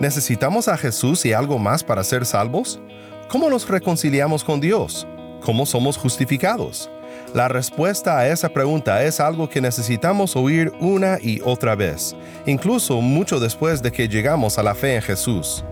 ¿Necesitamos a Jesús y algo más para ser salvos? ¿Cómo nos reconciliamos con Dios? ¿Cómo somos justificados? La respuesta a esa pregunta es algo que necesitamos oír una y otra vez, incluso mucho después de que llegamos a la fe en Jesús.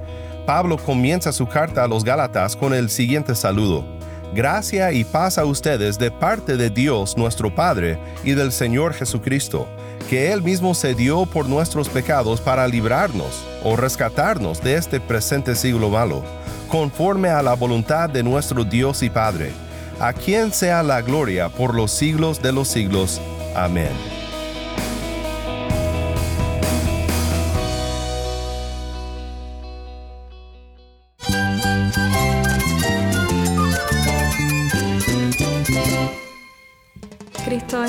Pablo comienza su carta a los Gálatas con el siguiente saludo. Gracia y paz a ustedes de parte de Dios nuestro Padre y del Señor Jesucristo que Él mismo se dio por nuestros pecados para librarnos o rescatarnos de este presente siglo malo, conforme a la voluntad de nuestro Dios y Padre, a quien sea la gloria por los siglos de los siglos. Amén.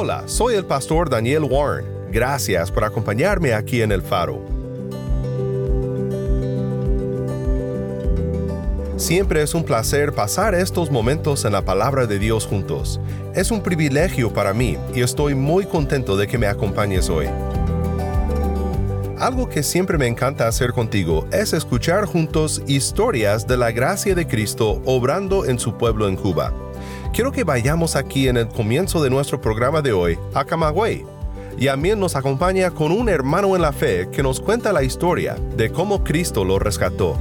Hola, soy el pastor Daniel Warren. Gracias por acompañarme aquí en El Faro. Siempre es un placer pasar estos momentos en la palabra de Dios juntos. Es un privilegio para mí y estoy muy contento de que me acompañes hoy. Algo que siempre me encanta hacer contigo es escuchar juntos historias de la gracia de Cristo obrando en su pueblo en Cuba. Quiero que vayamos aquí en el comienzo de nuestro programa de hoy a Camagüey. Y también nos acompaña con un hermano en la fe que nos cuenta la historia de cómo Cristo lo rescató.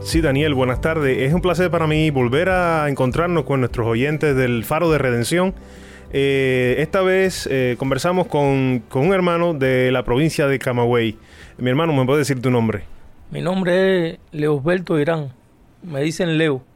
Sí, Daniel, buenas tardes. Es un placer para mí volver a encontrarnos con nuestros oyentes del Faro de Redención. Eh, esta vez eh, conversamos con, con, un hermano de la provincia de Camagüey. Mi hermano, ¿me puede decir tu nombre? Mi nombre es Leosberto Irán. Me dicen Leo.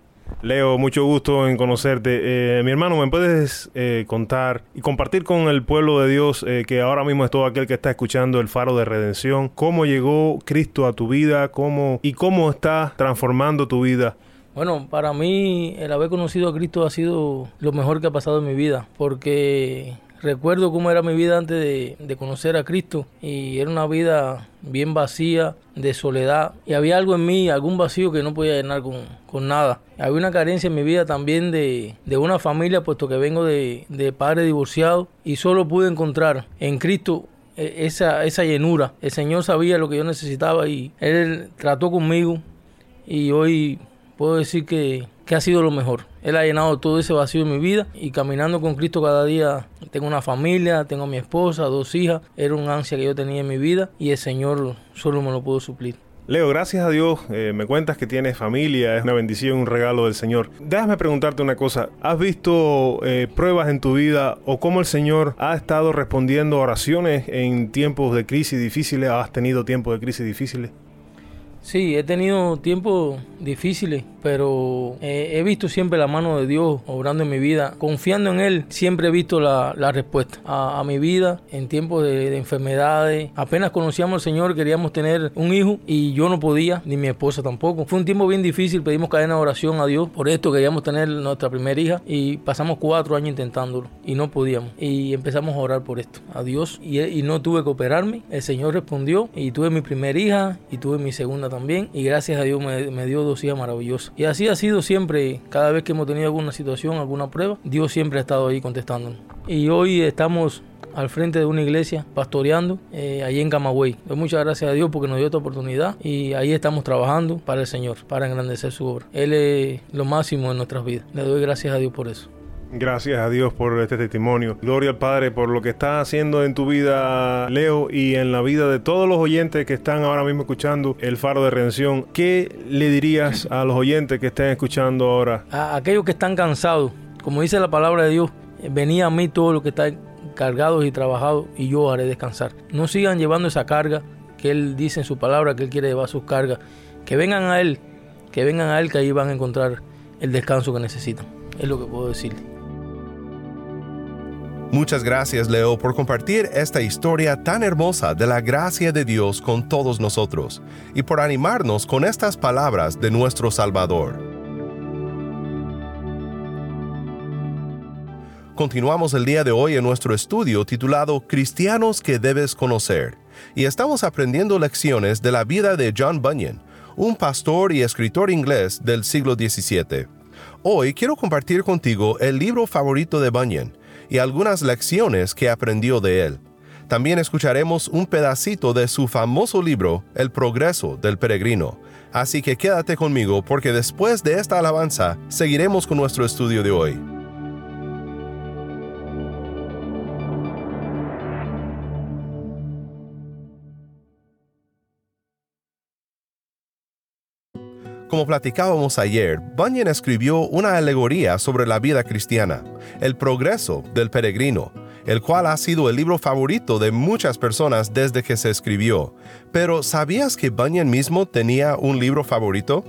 Leo, mucho gusto en conocerte. Eh, mi hermano, ¿me puedes eh, contar y compartir con el pueblo de Dios eh, que ahora mismo es todo aquel que está escuchando el faro de redención? ¿Cómo llegó Cristo a tu vida? ¿Cómo y cómo está transformando tu vida? Bueno, para mí el haber conocido a Cristo ha sido lo mejor que ha pasado en mi vida, porque recuerdo cómo era mi vida antes de, de, conocer a Cristo y era una vida bien vacía, de soledad y había algo en mí, algún vacío que no podía llenar con, con nada. Había una carencia en mi vida también de, de una familia, puesto que vengo de, de padre divorciado y solo pude encontrar en Cristo esa, esa llenura. El Señor sabía lo que yo necesitaba y Él trató conmigo y hoy puedo decir que, que ha sido lo mejor. Él ha llenado todo ese vacío en mi vida y caminando con Cristo cada día tengo una familia, tengo a mi esposa, dos hijas. Era un ansia que yo tenía en mi vida y el Señor solo me lo pudo suplir. Leo, gracias a Dios eh, me cuentas que tienes familia, es una bendición, un regalo del Señor. Déjame preguntarte una cosa, ¿has visto eh, pruebas en tu vida o cómo el Señor ha estado respondiendo oraciones en tiempos de crisis difíciles? ¿Has tenido tiempos de crisis difíciles? Sí, he tenido tiempos difíciles, pero eh, he visto siempre la mano de Dios obrando en mi vida. Confiando en Él, siempre he visto la, la respuesta a, mi vida en tiempos de, de, enfermedades. Apenas conocíamos al Señor, queríamos tener un hijo y yo no podía, ni mi esposa tampoco. Fue un tiempo bien difícil, pedimos cadena de oración a Dios. Por esto queríamos tener nuestra primera hija y pasamos cuatro años intentándolo y no podíamos. Y empezamos a orar por esto, a Dios. Y, y no tuve que operarme. El Señor respondió y tuve mi primera hija y tuve mi segunda también y gracias a Dios me, me, dio dos hijas maravillosas. Y así ha sido siempre, cada vez que hemos tenido alguna situación, alguna prueba, Dios siempre ha estado ahí contestándonos. Y hoy estamos al frente de una iglesia pastoreando eh, allí en Camagüey. Doy muchas gracias a Dios porque nos dio esta oportunidad y ahí estamos trabajando para el Señor, para engrandecer su obra. Él es lo máximo en nuestras vidas. Le doy gracias a Dios por eso. Gracias a Dios por este testimonio. Gloria al Padre por lo que está haciendo en tu vida, Leo, y en la vida de todos los oyentes que están ahora mismo escuchando el Faro de Redención. ¿Qué le dirías a los oyentes que estén escuchando ahora? A aquellos que están cansados, como dice la palabra de Dios, venía a mí todo lo que está cargados y trabajados y yo haré descansar. No sigan llevando esa carga que Él dice en su palabra que Él quiere llevar sus cargas. Que vengan a Él que vengan a Él, que ahí van a encontrar el descanso que necesitan. Es lo que puedo decirle. Muchas gracias Leo por compartir esta historia tan hermosa de la gracia de Dios con todos nosotros y por animarnos con estas palabras de nuestro Salvador. Continuamos el día de hoy en nuestro estudio titulado Cristianos que debes conocer y estamos aprendiendo lecciones de la vida de John Bunyan, un pastor y escritor inglés del siglo XVII. Hoy quiero compartir contigo el libro favorito de Bunyan, y algunas lecciones que aprendió de él. También escucharemos un pedacito de su famoso libro El progreso del peregrino. Así que quédate conmigo porque después de esta alabanza seguiremos con nuestro estudio de hoy. Como platicábamos ayer, Bunyan escribió una alegoría sobre la vida cristiana, El progreso del peregrino, el cual ha sido el libro favorito de muchas personas desde que se escribió. Pero ¿sabías que Bunyan mismo tenía un libro favorito?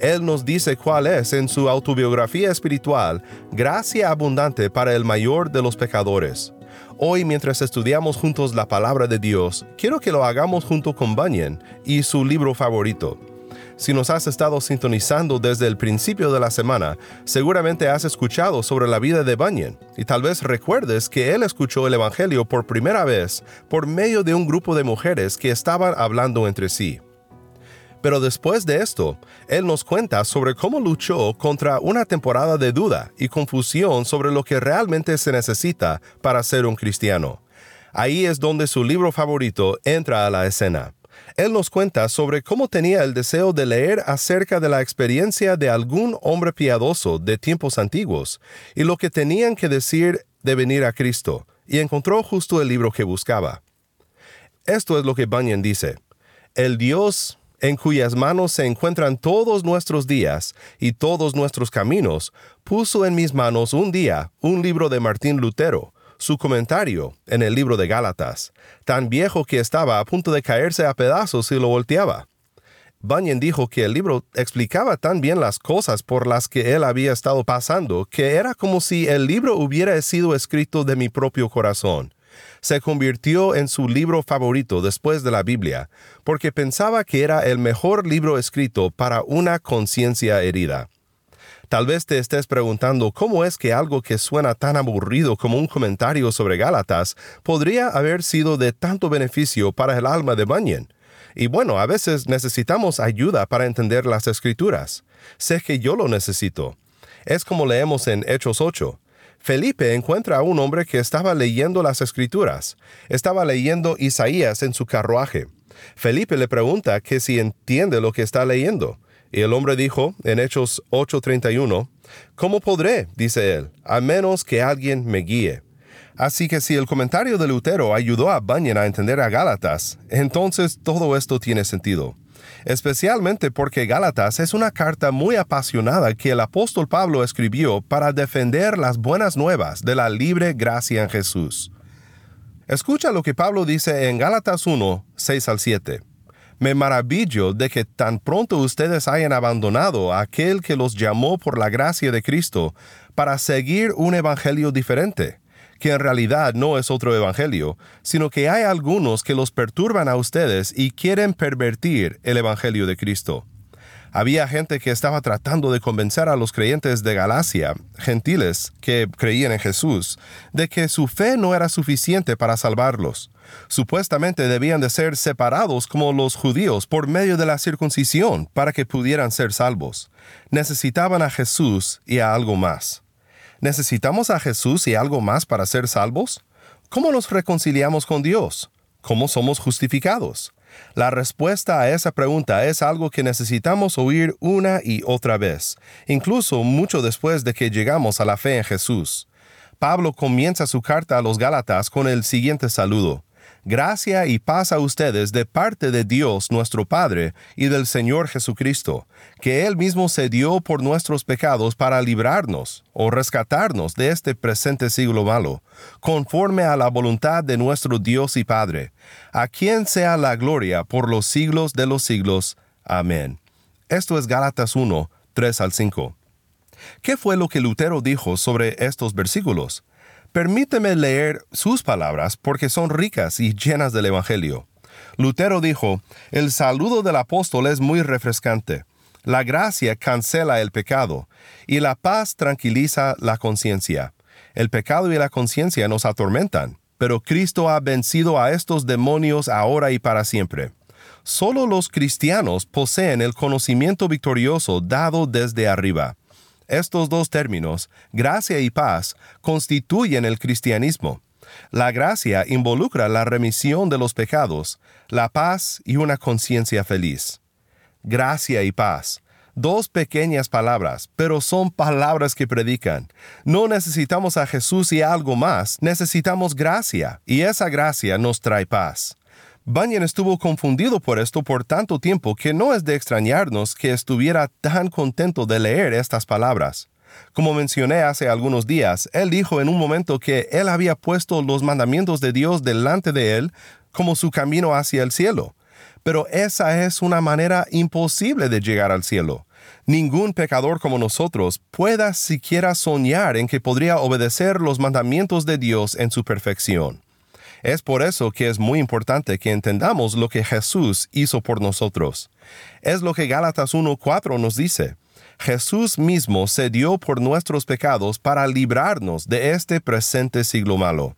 Él nos dice cuál es en su autobiografía espiritual, Gracia abundante para el mayor de los pecadores. Hoy mientras estudiamos juntos la palabra de Dios, quiero que lo hagamos junto con Bunyan y su libro favorito. Si nos has estado sintonizando desde el principio de la semana, seguramente has escuchado sobre la vida de Bunyan y tal vez recuerdes que él escuchó el Evangelio por primera vez por medio de un grupo de mujeres que estaban hablando entre sí. Pero después de esto, él nos cuenta sobre cómo luchó contra una temporada de duda y confusión sobre lo que realmente se necesita para ser un cristiano. Ahí es donde su libro favorito entra a la escena él nos cuenta sobre cómo tenía el deseo de leer acerca de la experiencia de algún hombre piadoso de tiempos antiguos y lo que tenían que decir de venir a Cristo, y encontró justo el libro que buscaba. Esto es lo que Bunyan dice. El Dios en cuyas manos se encuentran todos nuestros días y todos nuestros caminos, puso en mis manos un día un libro de Martín Lutero, su comentario en el libro de Gálatas, tan viejo que estaba a punto de caerse a pedazos si lo volteaba. Bunyan dijo que el libro explicaba tan bien las cosas por las que él había estado pasando que era como si el libro hubiera sido escrito de mi propio corazón. Se convirtió en su libro favorito después de la Biblia, porque pensaba que era el mejor libro escrito para una conciencia herida. Tal vez te estés preguntando cómo es que algo que suena tan aburrido como un comentario sobre Gálatas podría haber sido de tanto beneficio para el alma de Bunyan. Y bueno, a veces necesitamos ayuda para entender las escrituras. Sé que yo lo necesito. Es como leemos en Hechos 8. Felipe encuentra a un hombre que estaba leyendo las escrituras. Estaba leyendo Isaías en su carruaje. Felipe le pregunta que si entiende lo que está leyendo. Y el hombre dijo en Hechos 8:31, ¿Cómo podré, dice él, a menos que alguien me guíe? Así que si el comentario de Lutero ayudó a Bunyan a entender a Gálatas, entonces todo esto tiene sentido. Especialmente porque Gálatas es una carta muy apasionada que el apóstol Pablo escribió para defender las buenas nuevas de la libre gracia en Jesús. Escucha lo que Pablo dice en Gálatas 1, 6 al 7. Me maravillo de que tan pronto ustedes hayan abandonado a aquel que los llamó por la gracia de Cristo para seguir un evangelio diferente, que en realidad no es otro evangelio, sino que hay algunos que los perturban a ustedes y quieren pervertir el evangelio de Cristo. Había gente que estaba tratando de convencer a los creyentes de Galacia, gentiles que creían en Jesús, de que su fe no era suficiente para salvarlos. Supuestamente debían de ser separados como los judíos por medio de la circuncisión para que pudieran ser salvos. Necesitaban a Jesús y a algo más. ¿Necesitamos a Jesús y algo más para ser salvos? ¿Cómo nos reconciliamos con Dios? ¿Cómo somos justificados? La respuesta a esa pregunta es algo que necesitamos oír una y otra vez, incluso mucho después de que llegamos a la fe en Jesús. Pablo comienza su carta a los Gálatas con el siguiente saludo. Gracia y paz a ustedes de parte de Dios nuestro Padre y del Señor Jesucristo, que Él mismo se dio por nuestros pecados para librarnos o rescatarnos de este presente siglo malo, conforme a la voluntad de nuestro Dios y Padre, a quien sea la gloria por los siglos de los siglos. Amén. Esto es Gálatas 1, 3 al 5. ¿Qué fue lo que Lutero dijo sobre estos versículos? Permíteme leer sus palabras porque son ricas y llenas del Evangelio. Lutero dijo, el saludo del apóstol es muy refrescante. La gracia cancela el pecado y la paz tranquiliza la conciencia. El pecado y la conciencia nos atormentan, pero Cristo ha vencido a estos demonios ahora y para siempre. Solo los cristianos poseen el conocimiento victorioso dado desde arriba. Estos dos términos, gracia y paz, constituyen el cristianismo. La gracia involucra la remisión de los pecados, la paz y una conciencia feliz. Gracia y paz. Dos pequeñas palabras, pero son palabras que predican. No necesitamos a Jesús y algo más, necesitamos gracia, y esa gracia nos trae paz. Bunyan estuvo confundido por esto por tanto tiempo que no es de extrañarnos que estuviera tan contento de leer estas palabras. Como mencioné hace algunos días, él dijo en un momento que él había puesto los mandamientos de Dios delante de él como su camino hacia el cielo. Pero esa es una manera imposible de llegar al cielo. Ningún pecador como nosotros pueda siquiera soñar en que podría obedecer los mandamientos de Dios en su perfección. Es por eso que es muy importante que entendamos lo que Jesús hizo por nosotros. Es lo que Gálatas 1.4 nos dice. Jesús mismo se dio por nuestros pecados para librarnos de este presente siglo malo.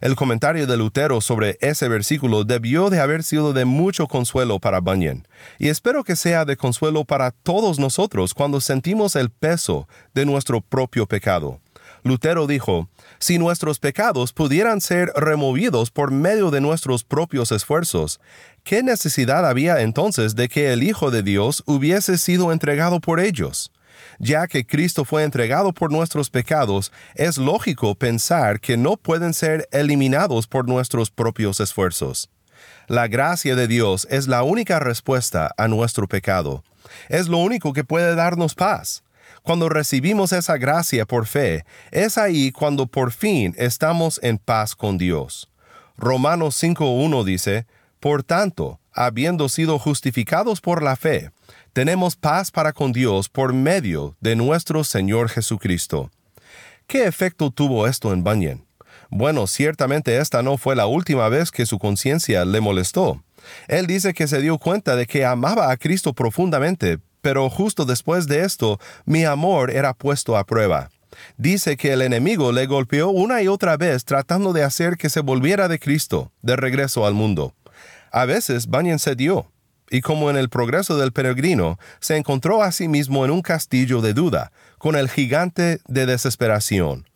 El comentario de Lutero sobre ese versículo debió de haber sido de mucho consuelo para Bunyan, y espero que sea de consuelo para todos nosotros cuando sentimos el peso de nuestro propio pecado. Lutero dijo, si nuestros pecados pudieran ser removidos por medio de nuestros propios esfuerzos, ¿qué necesidad había entonces de que el Hijo de Dios hubiese sido entregado por ellos? Ya que Cristo fue entregado por nuestros pecados, es lógico pensar que no pueden ser eliminados por nuestros propios esfuerzos. La gracia de Dios es la única respuesta a nuestro pecado. Es lo único que puede darnos paz. Cuando recibimos esa gracia por fe, es ahí cuando por fin estamos en paz con Dios. Romanos 5.1 dice, Por tanto, habiendo sido justificados por la fe, tenemos paz para con Dios por medio de nuestro Señor Jesucristo. ¿Qué efecto tuvo esto en Bunyan? Bueno, ciertamente esta no fue la última vez que su conciencia le molestó. Él dice que se dio cuenta de que amaba a Cristo profundamente, pero justo después de esto mi amor era puesto a prueba. Dice que el enemigo le golpeó una y otra vez tratando de hacer que se volviera de Cristo, de regreso al mundo. A veces Bunyan cedió, y como en el progreso del peregrino, se encontró a sí mismo en un castillo de duda, con el gigante de desesperación.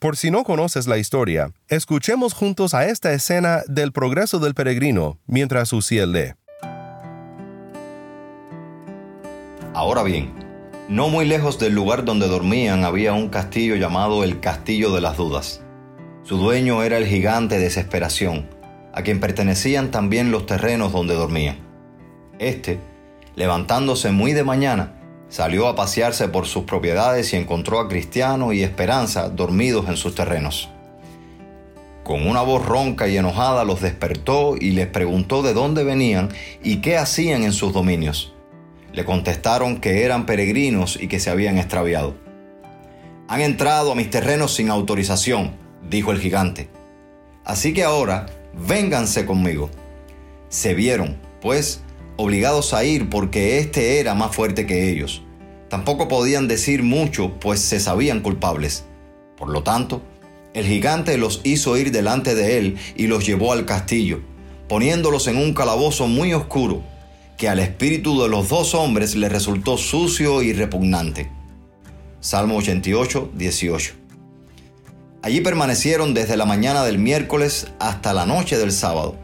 Por si no conoces la historia, escuchemos juntos a esta escena del progreso del peregrino mientras Uziel lee. Ahora bien, no muy lejos del lugar donde dormían había un castillo llamado el Castillo de las Dudas. Su dueño era el gigante Desesperación, a quien pertenecían también los terrenos donde dormían. Este, levantándose muy de mañana, salió a pasearse por sus propiedades y encontró a Cristiano y Esperanza dormidos en sus terrenos. Con una voz ronca y enojada los despertó y les preguntó de dónde venían y qué hacían en sus dominios. Le contestaron que eran peregrinos y que se habían extraviado. Han entrado a mis terrenos sin autorización, dijo el gigante. Así que ahora, vénganse conmigo. Se vieron, pues, obligados a ir porque éste era más fuerte que ellos. Tampoco podían decir mucho, pues se sabían culpables. Por lo tanto, el gigante los hizo ir delante de él y los llevó al castillo, poniéndolos en un calabozo muy oscuro que al espíritu de los dos hombres le resultó sucio y repugnante. Salmo 88, 18. Allí permanecieron desde la mañana del miércoles hasta la noche del sábado,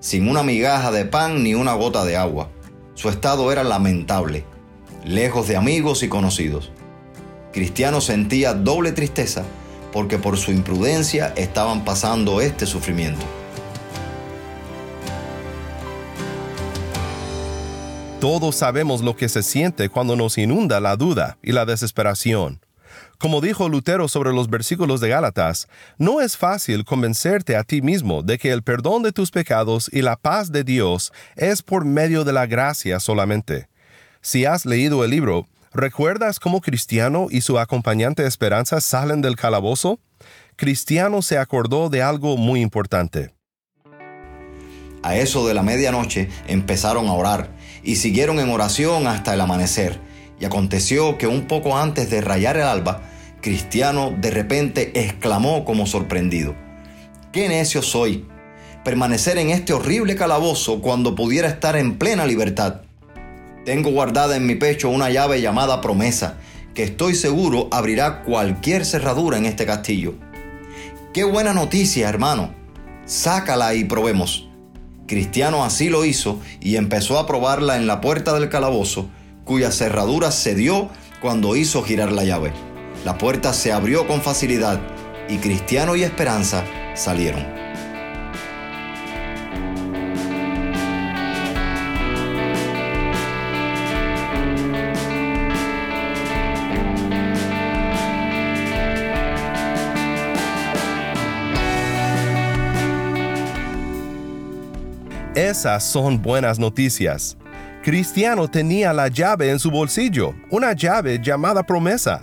sin una migaja de pan ni una gota de agua. Su estado era lamentable, lejos de amigos y conocidos. Cristiano sentía doble tristeza porque por su imprudencia estaban pasando este sufrimiento. Todos sabemos lo que se siente cuando nos inunda la duda y la desesperación. Como dijo Lutero sobre los versículos de Gálatas, no es fácil convencerte a ti mismo de que el perdón de tus pecados y la paz de Dios es por medio de la gracia solamente. Si has leído el libro, ¿recuerdas cómo Cristiano y su acompañante Esperanza salen del calabozo? Cristiano se acordó de algo muy importante. A eso de la medianoche empezaron a orar y siguieron en oración hasta el amanecer. Y aconteció que un poco antes de rayar el alba, Cristiano de repente exclamó como sorprendido, ¡Qué necio soy! Permanecer en este horrible calabozo cuando pudiera estar en plena libertad. Tengo guardada en mi pecho una llave llamada promesa, que estoy seguro abrirá cualquier cerradura en este castillo. ¡Qué buena noticia, hermano! Sácala y probemos. Cristiano así lo hizo y empezó a probarla en la puerta del calabozo, cuya cerradura cedió cuando hizo girar la llave. La puerta se abrió con facilidad y Cristiano y Esperanza salieron. Esas son buenas noticias. Cristiano tenía la llave en su bolsillo, una llave llamada promesa.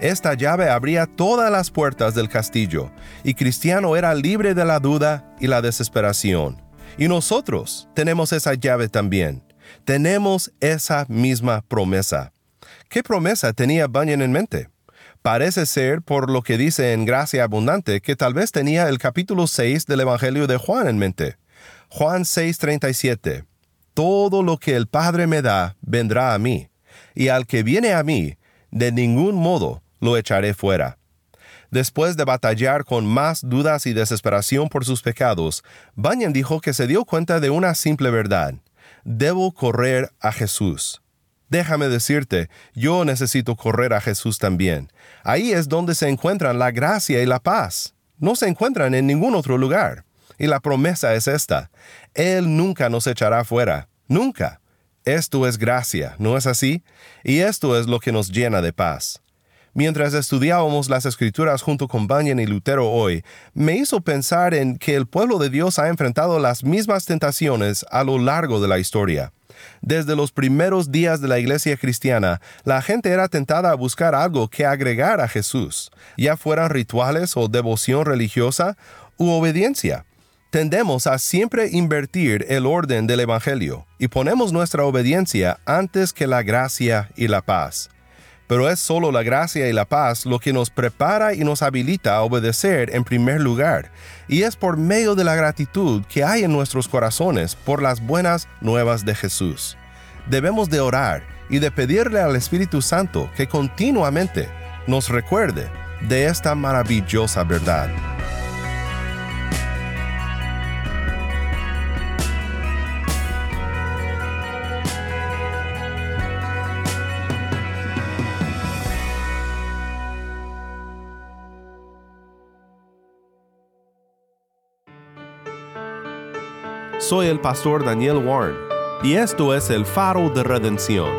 Esta llave abría todas las puertas del castillo, y Cristiano era libre de la duda y la desesperación. Y nosotros tenemos esa llave también. Tenemos esa misma promesa. ¿Qué promesa tenía Bunyan en mente? Parece ser, por lo que dice en Gracia Abundante, que tal vez tenía el capítulo 6 del Evangelio de Juan en mente. Juan 6:37. Todo lo que el Padre me da vendrá a mí, y al que viene a mí, de ningún modo lo echaré fuera. Después de batallar con más dudas y desesperación por sus pecados, Bunyan dijo que se dio cuenta de una simple verdad. Debo correr a Jesús. Déjame decirte, yo necesito correr a Jesús también. Ahí es donde se encuentran la gracia y la paz. No se encuentran en ningún otro lugar. Y la promesa es esta. Él nunca nos echará fuera. Nunca. Esto es gracia, ¿no es así? Y esto es lo que nos llena de paz. Mientras estudiábamos las escrituras junto con Bunyan y Lutero hoy, me hizo pensar en que el pueblo de Dios ha enfrentado las mismas tentaciones a lo largo de la historia. Desde los primeros días de la iglesia cristiana, la gente era tentada a buscar algo que agregar a Jesús, ya fueran rituales o devoción religiosa u obediencia. Tendemos a siempre invertir el orden del Evangelio y ponemos nuestra obediencia antes que la gracia y la paz. Pero es solo la gracia y la paz lo que nos prepara y nos habilita a obedecer en primer lugar, y es por medio de la gratitud que hay en nuestros corazones por las buenas nuevas de Jesús. Debemos de orar y de pedirle al Espíritu Santo que continuamente nos recuerde de esta maravillosa verdad. Soy el pastor Daniel Warren y esto es el faro de redención.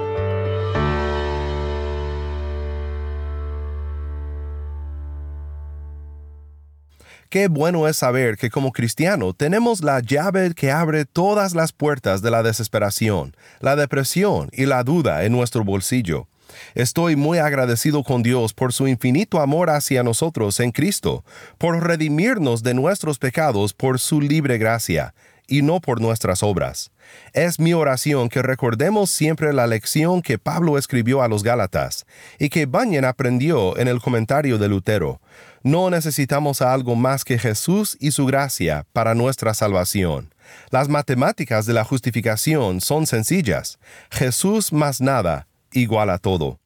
Qué bueno es saber que como cristiano tenemos la llave que abre todas las puertas de la desesperación, la depresión y la duda en nuestro bolsillo. Estoy muy agradecido con Dios por su infinito amor hacia nosotros en Cristo, por redimirnos de nuestros pecados por su libre gracia y no por nuestras obras. Es mi oración que recordemos siempre la lección que Pablo escribió a los Gálatas y que Bunyan aprendió en el comentario de Lutero. No necesitamos algo más que Jesús y su gracia para nuestra salvación. Las matemáticas de la justificación son sencillas. Jesús más nada igual a todo.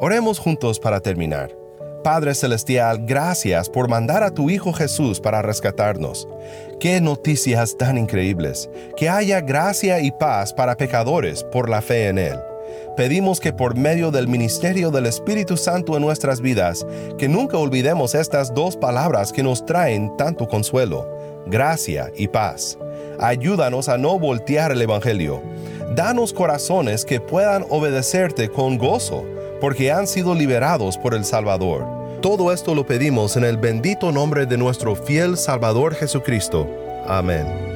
Oremos juntos para terminar. Padre Celestial, gracias por mandar a tu Hijo Jesús para rescatarnos. Qué noticias tan increíbles. Que haya gracia y paz para pecadores por la fe en Él. Pedimos que por medio del ministerio del Espíritu Santo en nuestras vidas, que nunca olvidemos estas dos palabras que nos traen tanto consuelo, gracia y paz. Ayúdanos a no voltear el Evangelio. Danos corazones que puedan obedecerte con gozo, porque han sido liberados por el Salvador. Todo esto lo pedimos en el bendito nombre de nuestro fiel Salvador Jesucristo. Amén.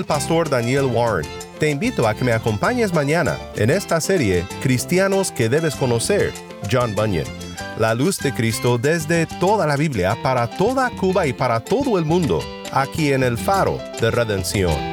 el pastor Daniel Warren. Te invito a que me acompañes mañana en esta serie Cristianos que debes conocer, John Bunyan. La luz de Cristo desde toda la Biblia para toda Cuba y para todo el mundo, aquí en el faro de redención.